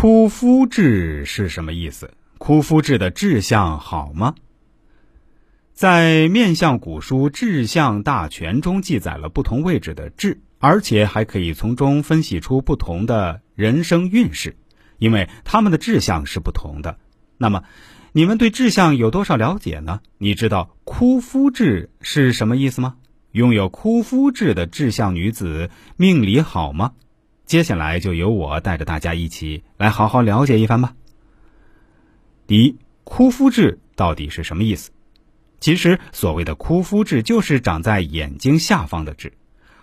枯夫志是什么意思？枯夫志的志向好吗？在面相古书《志向大全》中记载了不同位置的志，而且还可以从中分析出不同的人生运势，因为他们的志向是不同的。那么，你们对志向有多少了解呢？你知道枯夫志是什么意思吗？拥有枯夫志的志向女子命理好吗？接下来就由我带着大家一起来好好了解一番吧。第一，枯夫痣到底是什么意思？其实，所谓的枯夫痣就是长在眼睛下方的痣。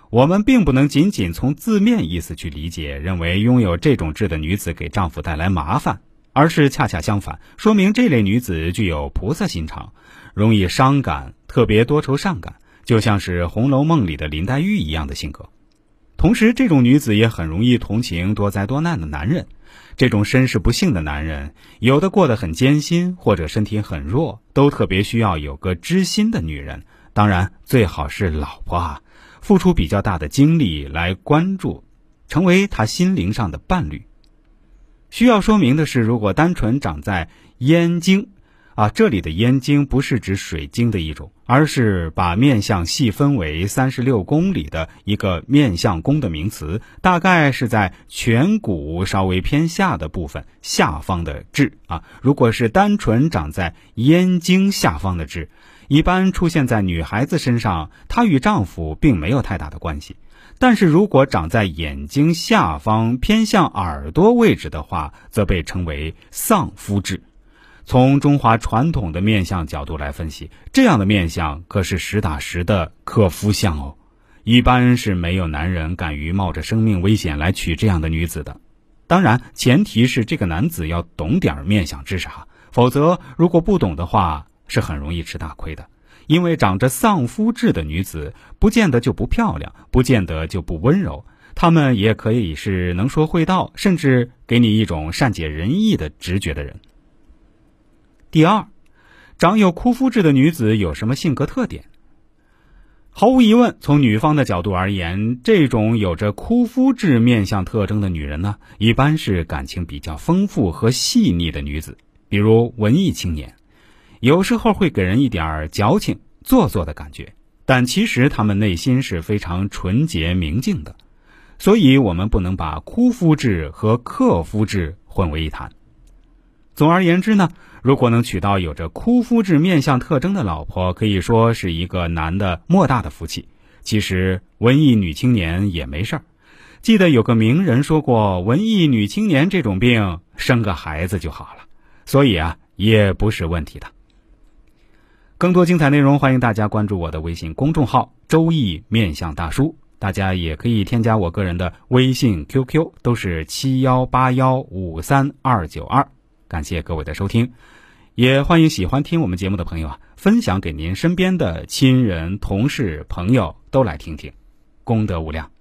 我们并不能仅仅从字面意思去理解，认为拥有这种痣的女子给丈夫带来麻烦，而是恰恰相反，说明这类女子具有菩萨心肠，容易伤感，特别多愁善感，就像是《红楼梦》里的林黛玉一样的性格。同时，这种女子也很容易同情多灾多难的男人。这种身世不幸的男人，有的过得很艰辛，或者身体很弱，都特别需要有个知心的女人。当然，最好是老婆啊，付出比较大的精力来关注，成为他心灵上的伴侣。需要说明的是，如果单纯长在咽睛。啊，这里的咽经不是指水晶的一种，而是把面相细分为三十六宫里的一个面相宫的名词，大概是在颧骨稍微偏下的部分下方的痣啊。如果是单纯长在咽睛下方的痣，一般出现在女孩子身上，她与丈夫并没有太大的关系；但是如果长在眼睛下方偏向耳朵位置的话，则被称为丧夫痣。从中华传统的面相角度来分析，这样的面相可是实打实的克夫相哦。一般是没有男人敢于冒着生命危险来娶这样的女子的。当然，前提是这个男子要懂点面相知识哈，否则如果不懂的话，是很容易吃大亏的。因为长着丧夫痣的女子，不见得就不漂亮，不见得就不温柔，她们也可以是能说会道，甚至给你一种善解人意的直觉的人。第二，长有枯夫痣的女子有什么性格特点？毫无疑问，从女方的角度而言，这种有着枯夫痣面相特征的女人呢，一般是感情比较丰富和细腻的女子，比如文艺青年，有时候会给人一点矫情、做作的感觉，但其实她们内心是非常纯洁明净的。所以，我们不能把枯夫痣和克夫痣混为一谈。总而言之呢。如果能娶到有着枯夫质面相特征的老婆，可以说是一个男的莫大的福气。其实文艺女青年也没事儿。记得有个名人说过，文艺女青年这种病，生个孩子就好了。所以啊，也不是问题的。更多精彩内容，欢迎大家关注我的微信公众号“周易面相大叔”。大家也可以添加我个人的微信 QQ，都是七幺八幺五三二九二。感谢各位的收听。也欢迎喜欢听我们节目的朋友啊，分享给您身边的亲人、同事、朋友都来听听，功德无量。